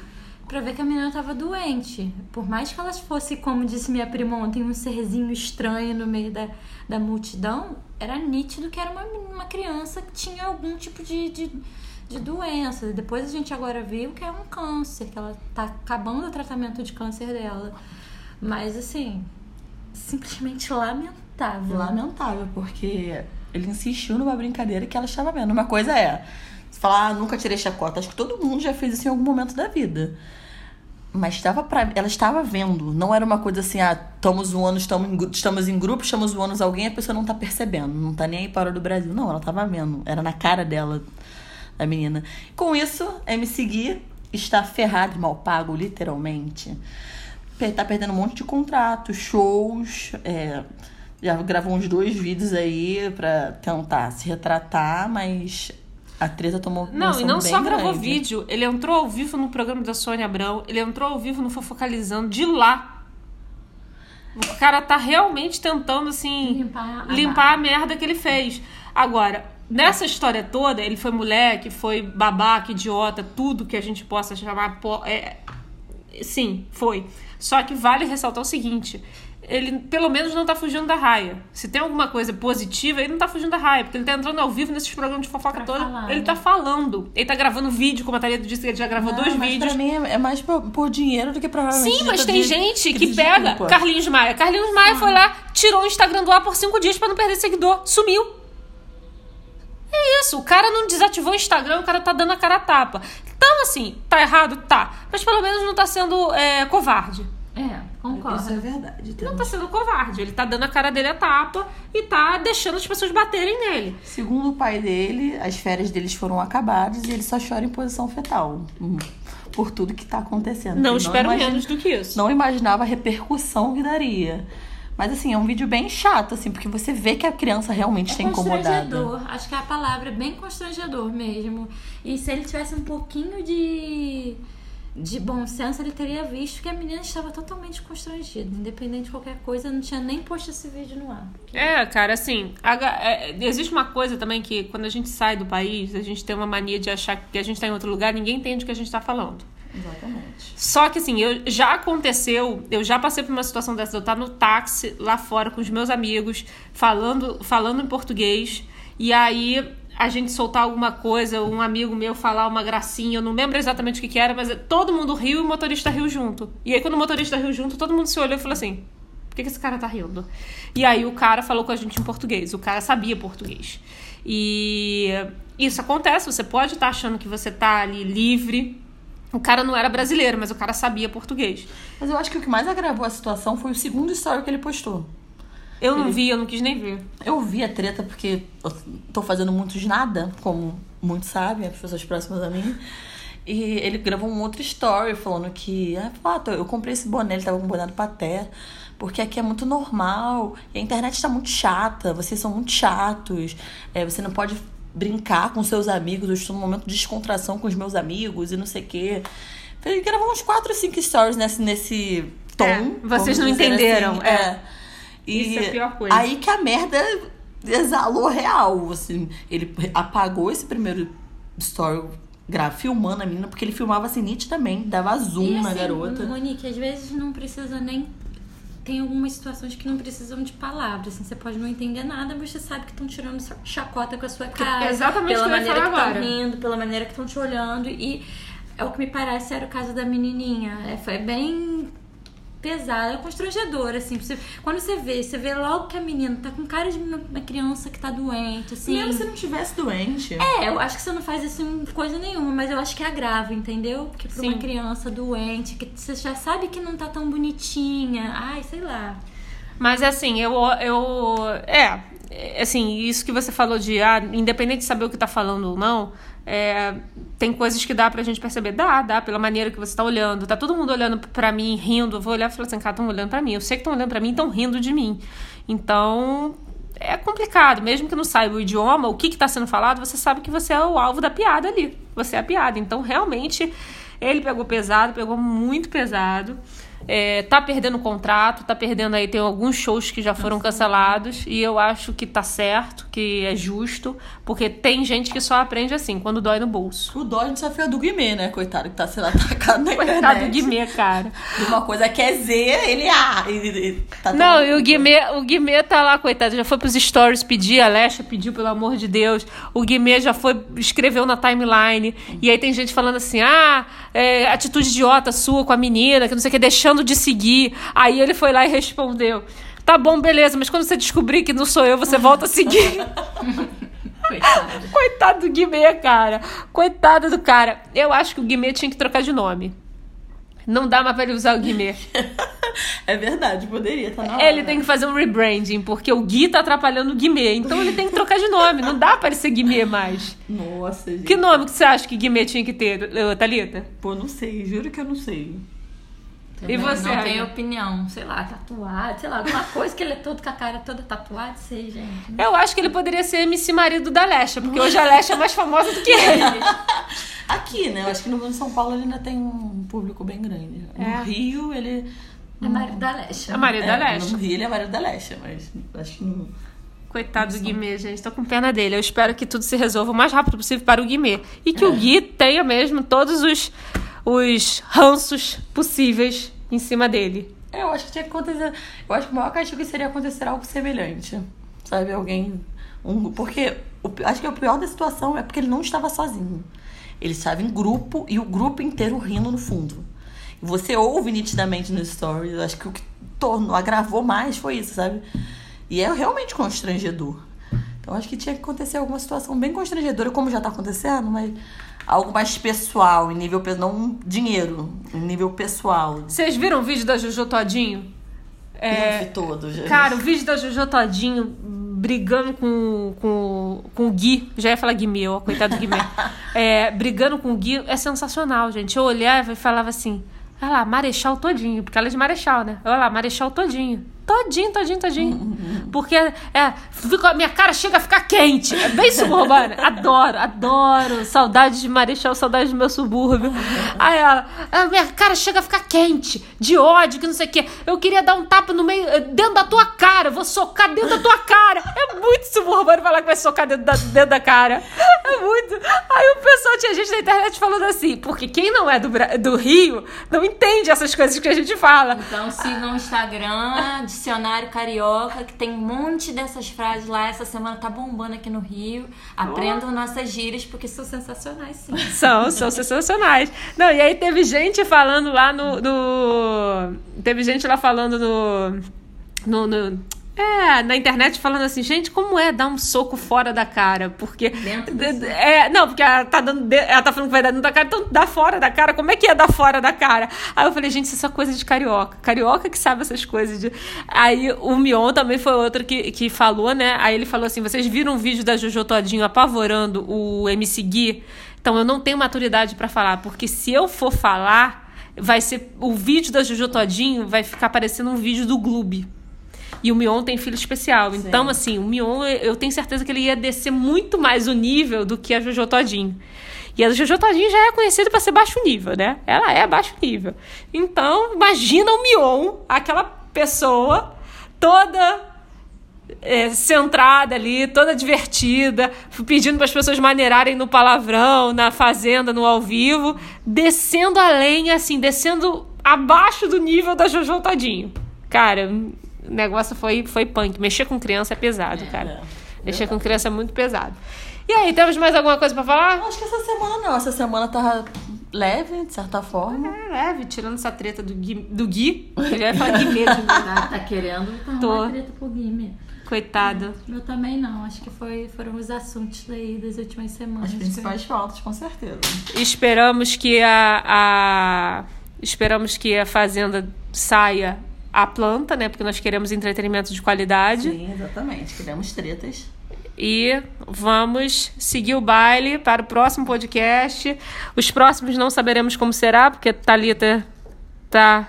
pra ver que a menina tava doente. Por mais que ela fosse, como disse minha prima ontem, um serzinho estranho no meio da, da multidão, era nítido que era uma, uma criança que tinha algum tipo de, de, de doença. Depois a gente agora viu que é um câncer, que ela tá acabando o tratamento de câncer dela. Mas assim, simplesmente lamentável. Lamentável, porque ele insistiu numa brincadeira que ela estava vendo. Uma coisa é, falar, ah, nunca tirei chacota. Acho que todo mundo já fez isso em algum momento da vida. Mas estava pra, ela estava vendo. Não era uma coisa assim, ah, estamos zoando, estamos em, estamos em grupo, estamos zoando alguém a pessoa não tá percebendo. Não tá nem aí para o do Brasil. Não, ela estava vendo. Era na cara dela, da menina. Com isso, MC Gui está ferrado e mal pago, literalmente. Tá perdendo um monte de contratos, shows. é, já gravou uns dois vídeos aí pra tentar se retratar, mas a treta tomou Não, e não bem só gravou grande. vídeo, ele entrou ao vivo no programa da Sônia Abrão, ele entrou ao vivo no Fofocalizando de lá. O cara tá realmente tentando, assim, Limpar a limpar a merda que ele fez. Agora, nessa história toda, ele foi moleque, foi babaca, idiota, tudo que a gente possa chamar. É, sim, foi. Só que vale ressaltar o seguinte: ele pelo menos não tá fugindo da raia. Se tem alguma coisa positiva, ele não tá fugindo da raia, porque ele tá entrando ao vivo nesses programas de fofoca Pra toda. falar, ele né? tá falando. Ele tá gravando vídeo, como a Thalita disse que ele já gravou Não, dois mas vídeos. Pra mim é mais por, por dinheiro do que provavelmente. Sim, mas tem de- gente de que pega desculpa. Carlinhos Maia. Carlinhos Maia foi lá, tirou o Instagram do ar por cinco dias pra não perder seguidor. Sumiu. É isso, o cara não desativou o Instagram, o cara tá dando a cara a tapa. Então, assim, tá errado? Tá. Mas pelo menos não tá sendo é, covarde. É, concordo. Isso é verdade. Não tá sendo covarde. Ele tá dando a cara dele a tapa e tá deixando as pessoas baterem nele. Segundo o pai dele, as férias deles foram acabadas e ele só chora em posição fetal. Hum, Por tudo que tá acontecendo. Não espero imagina- menos do que isso. Não imaginava a repercussão que daria. Mas assim, é um vídeo bem chato, assim, porque você vê que a criança realmente É está incomodada. constrangedor, acho que é a palavra é bem constrangedor mesmo. E se ele tivesse um pouquinho de, de bom senso, ele teria visto que a menina estava totalmente constrangida. Independente de qualquer coisa, não tinha nem posto esse vídeo no ar. É, cara, assim, a- é, existe uma coisa também que quando a gente sai do país, a gente tem uma mania de achar que a gente tá em outro lugar, ninguém entende o que a gente tá falando. Exatamente. Só que assim, eu, já aconteceu, eu já passei por uma situação dessa, de eu estar no táxi lá fora com os meus amigos, falando, falando em português, e aí a gente soltar alguma coisa, um amigo meu falar uma gracinha, eu não lembro exatamente o que, que era, mas todo mundo riu e o motorista riu junto. E aí quando o motorista riu junto, todo mundo se olhou e falou assim: por que, que esse cara tá rindo? E aí o cara falou com a gente em português, o cara sabia português. E isso acontece, você pode estar achando que você tá ali livre. O cara não era brasileiro, mas o cara sabia português. Mas eu acho que o que mais agravou a situação foi o segundo story que ele postou. Eu não vi, eu não quis nem ver. Eu vi a treta porque eu tô fazendo muitos nada, como muitos sabem, as pessoas próximas a mim. E ele gravou um outro story falando que, ah, eu comprei esse boné, ele tava com um boné do Paté, porque aqui é muito normal, e a internet tá muito chata, vocês são muito chatos, é, você não pode brincar com seus amigos, eu estou num momento de descontração com os meus amigos e não sei o quê. Ele gravou uns 4 ou 5 stories nesse, nesse tom. É, vocês não entenderam, assim, é. E Isso é a pior coisa. Aí que a merda exalou real. Assim, ele apagou esse primeiro story gra- filmando a menina, porque ele filmava assim nitidamente, dava zoom e na assim, garota. Monique, às vezes não precisa nem. Tem algumas situações que não precisam de palavras. Assim, você pode não entender nada, mas você sabe que estão tirando chacota com a sua cara. é exatamente pela maneira que estão agora. rindo, pela maneira que estão te olhando. E é o que me parece era o caso da menininha. É, foi bem pesado, é constrangedor, assim. Você, quando você vê, você vê logo que a menina tá com cara de uma, criança que tá doente, assim. Mesmo se não tivesse doente. É, eu acho que você não faz isso em coisa nenhuma, mas eu acho que é grave, entendeu? Porque pra Sim. uma criança doente, que você já sabe que não tá tão bonitinha, ai, sei lá. Mas assim, eu. eu é, é, assim, isso que você falou de, ah, independente de saber o que tá falando ou não, é, tem coisas que dá pra gente perceber. Dá, dá, pela maneira que você tá olhando. Tá todo mundo olhando pra mim, rindo. Eu vou olhar e falar assim, cara, estão olhando pra mim. Eu sei que estão olhando pra mim estão rindo de mim. Então. É complicado, mesmo que não saiba o idioma, o que está sendo falado, você sabe que você é o alvo da piada ali. Você é a piada. Então, realmente, ele pegou pesado, pegou muito pesado. É, tá perdendo contrato, tá perdendo aí, tem alguns shows que já foram cancelados, e eu acho que tá certo, que é justo, porque tem gente que só aprende assim, quando dói no bolso. O dó a gente só fez do Guimê, né? Coitado que tá sendo *laughs* atacado na Coitado internet. do Guimê, cara. Uma coisa que é Z, ele A. E, tá Não, e o Guimê, o Guimê tá lá, coitado, já foi pros stories pedir, a Lesha pediu, pelo amor de Deus. O Guimê já foi, escreveu na timeline. E aí tem gente falando assim: ah, é, atitude idiota sua com a menina, que não sei o que, deixando de seguir. Aí ele foi lá e respondeu. Tá bom, beleza, mas quando você descobrir que não sou eu, você volta a seguir. *laughs* Coitado. Coitado do Guimê, cara. Coitado do cara. Eu acho que o Guimê tinha que trocar de nome. Não dá mais pra ele usar o Guimê. *laughs* É verdade, poderia, tá na hora. Ele tem que fazer um rebranding, porque o Gui tá atrapalhando o Guimê. Então ele tem que trocar de nome. Não dá pra ele ser Guimê mais. Nossa, gente. Que nome que você acha que Guimê tinha que ter, Thalita? Pô, não sei, juro que eu não sei. E você, Não tenho opinião. Sei lá, tatuado, sei lá, alguma coisa que ele é todo com a cara toda tatuada, sei, gente. Eu acho que ele poderia ser MC marido da Lesha, porque hoje a Lesha é mais famosa do que *laughs* ele. Aqui, né? Eu acho que no São Paulo ele ainda tem um público bem grande. No É. Rio, ele. É marido da Lesha. É marido da é, Lesha. No Rio, ele é marido da Lesha, mas acho que não. Coitado do Guimê, gente. Tô com pena dele. Eu espero que tudo se resolva o mais rápido possível para o Guimê. E que o Gui tenha mesmo todos os, os ranços possíveis em cima dele. É, eu acho que tinha que acontecer. Eu acho que o maior castigo seria acontecer algo semelhante. Sabe? Alguém. Um, porque o, acho que o pior da situação é porque ele não estava sozinho. Ele estava em grupo e o grupo inteiro rindo no fundo. Você ouve nitidamente nos stories. Eu acho que o que tornou, agravou mais foi isso, sabe? E é realmente constrangedor. Então acho que tinha que acontecer alguma situação bem constrangedora, como já tá acontecendo, mas algo mais pessoal, em nível. Não dinheiro, em nível pessoal. Vocês viram o vídeo da Jojo Todinho? É... todo, gente. Cara, o vídeo da Jojo Todinho brigando com, com, com o Gui. Já ia falar Guimê, ó, coitado do Guimê. *laughs* É, brigando com o Gui é sensacional, gente. Eu olhava e falava assim: olha lá, Marechal todinho. Porque ela é de Marechal, né? Olha lá, Marechal todinho. Todinho, todinho, todinho. Porque, é, fica, a minha cara chega a ficar quente. É bem suburbana. Adoro, adoro. Saudade de Marechal, saudade do meu subúrbio. Aí ela, a minha cara chega a ficar quente, de ódio, que não sei o quê. Eu queria dar um tapa no meio, eh, dentro da tua cara. Vou socar dentro da tua cara. É muito suburbano falar que vai socar dentro da, dentro da cara. É muito. Aí o pessoal tinha gente na internet falando assim, porque quem não é do, do Rio não entende essas coisas que a gente fala. Então siga no Instagram, Dicionário Carioca, que tem um monte dessas frases lá. Essa semana tá bombando aqui no Rio. Aprendam nossas gírias, porque são sensacionais, sim. *laughs* São, são sensacionais. Não, e aí teve gente falando lá no. no- teve gente lá falando no. no, no- é, na internet falando assim, gente, como é dar um soco fora da cara? Porque. É, não, porque ela tá dando. Ela tá falando que vai dar dentro da cara, então dá fora da cara. Como é que é dar fora da cara? Aí eu falei, gente, isso é só coisa de carioca. Carioca que sabe essas coisas. De... Aí o Mion também foi outro que, que falou, né? Aí ele falou assim: vocês viram um vídeo da Jojo Todinho apavorando o MC Gui? Então eu não tenho maturidade pra falar, porque se eu for falar, vai ser. O vídeo da Jojo Todinho vai ficar parecendo um vídeo do Gloob. E o Mion tem filho especial. Então, assim, o Mion, eu tenho certeza que ele ia descer muito mais o nível do que a Jojo Todinho. E a Jojo Todinho já é conhecida para ser baixo nível, né? Ela é baixo nível. Então, imagina o Mion, aquela pessoa toda é, centrada ali, toda divertida, pedindo para as pessoas maneirarem no palavrão, na fazenda, no ao vivo, descendo além, assim, descendo abaixo do nível da Jojo Todinho. Cara, o negócio foi, foi punk. Mexer com criança é pesado, cara. Mexer com criança é muito pesado. E aí, temos mais alguma coisa para falar? Acho que essa semana não. Essa semana tá leve, de certa forma. É leve, tirando essa treta do Gui. Do Gui? Eu já ia falar Gui mesmo. Tá, *laughs* tá querendo tá Tô. uma treta pro Guime. Coitado. Eu também não. Acho que foi, foram os assuntos aí das últimas semanas. As principais pautas, com certeza. Esperamos que a, a- Esperamos que a Fazenda saia a planta, né? Porque nós queremos entretenimento de qualidade. Sim, exatamente. Queremos tretas. E vamos seguir o baile para o próximo podcast. Os próximos não saberemos como será, porque Thalita tá.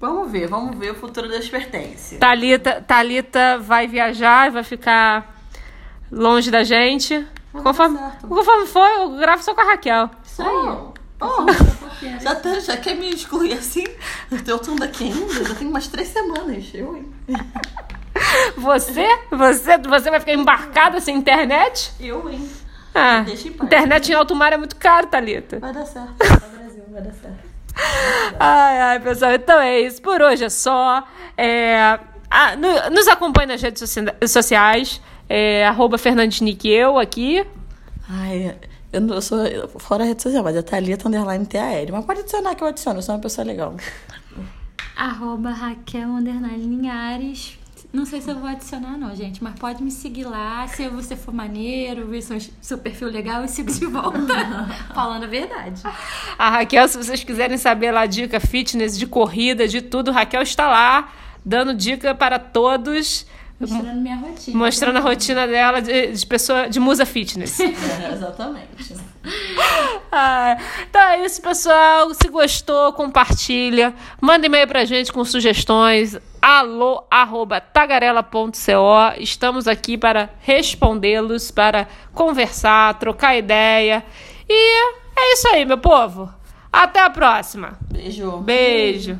Vamos ver, vamos ver. O futuro Deus pertence. Thalita, Thalita vai viajar e vai ficar longe da gente. Conforme, conforme for, eu gravo só com a Raquel. Isso aí. Já, tá, já quer me excluir assim? Eu tô daqui ainda? Já tem umas três semanas. Eu, hein? Você? Você, você vai ficar embarcada sem internet? Eu, hein? Ah, Deixa em paz. internet em alto mar é muito caro, Thalita. Vai dar certo. *laughs* No Brasil, vai dar certo. Ai, ai, pessoal, então é isso. Por hoje é só. É, ah, no- nos acompanhe nas redes socia- sociais. É, arroba Fernandesnick eu aqui. Ai, eu, não, eu sou fora a rede social, mas é Thalita Underline TAL. Mas pode adicionar que eu adiciono, eu sou uma pessoa legal. Arroba Raquel Underline Linhares. Não sei se eu vou adicionar, não, gente, mas pode me seguir lá. Se você for maneiro, ver seu, seu perfil legal, eu sigo de volta. *laughs* Falando a verdade. A Raquel, se vocês quiserem saber lá dica fitness, de corrida, de tudo, Raquel está lá dando dica para todos, *laughs* Mostrando minha rotina. mostrando a rotina dela de, de pessoa de musa fitness. *laughs* É, exatamente. *laughs* Ah, então é isso, pessoal. Se gostou, compartilha. Manda e-mail pra gente com sugestões. Alô, arroba tagarela.co. Estamos aqui para respondê-los, para conversar, trocar ideia. E é isso aí, meu povo. Até a próxima. Beijo. Beijo.